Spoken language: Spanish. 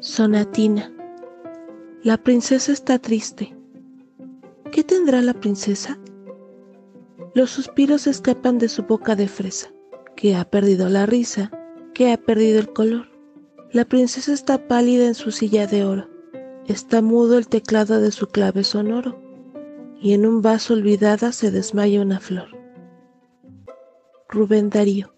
Sonatina. La princesa está triste. ¿Qué tendrá la princesa? Los suspiros escapan de su boca de fresa, que ha perdido la risa, que ha perdido el color. La princesa está pálida en su silla de oro, está mudo el teclado de su clave sonoro, y en un vaso olvidada se desmaya una flor. Rubén Darío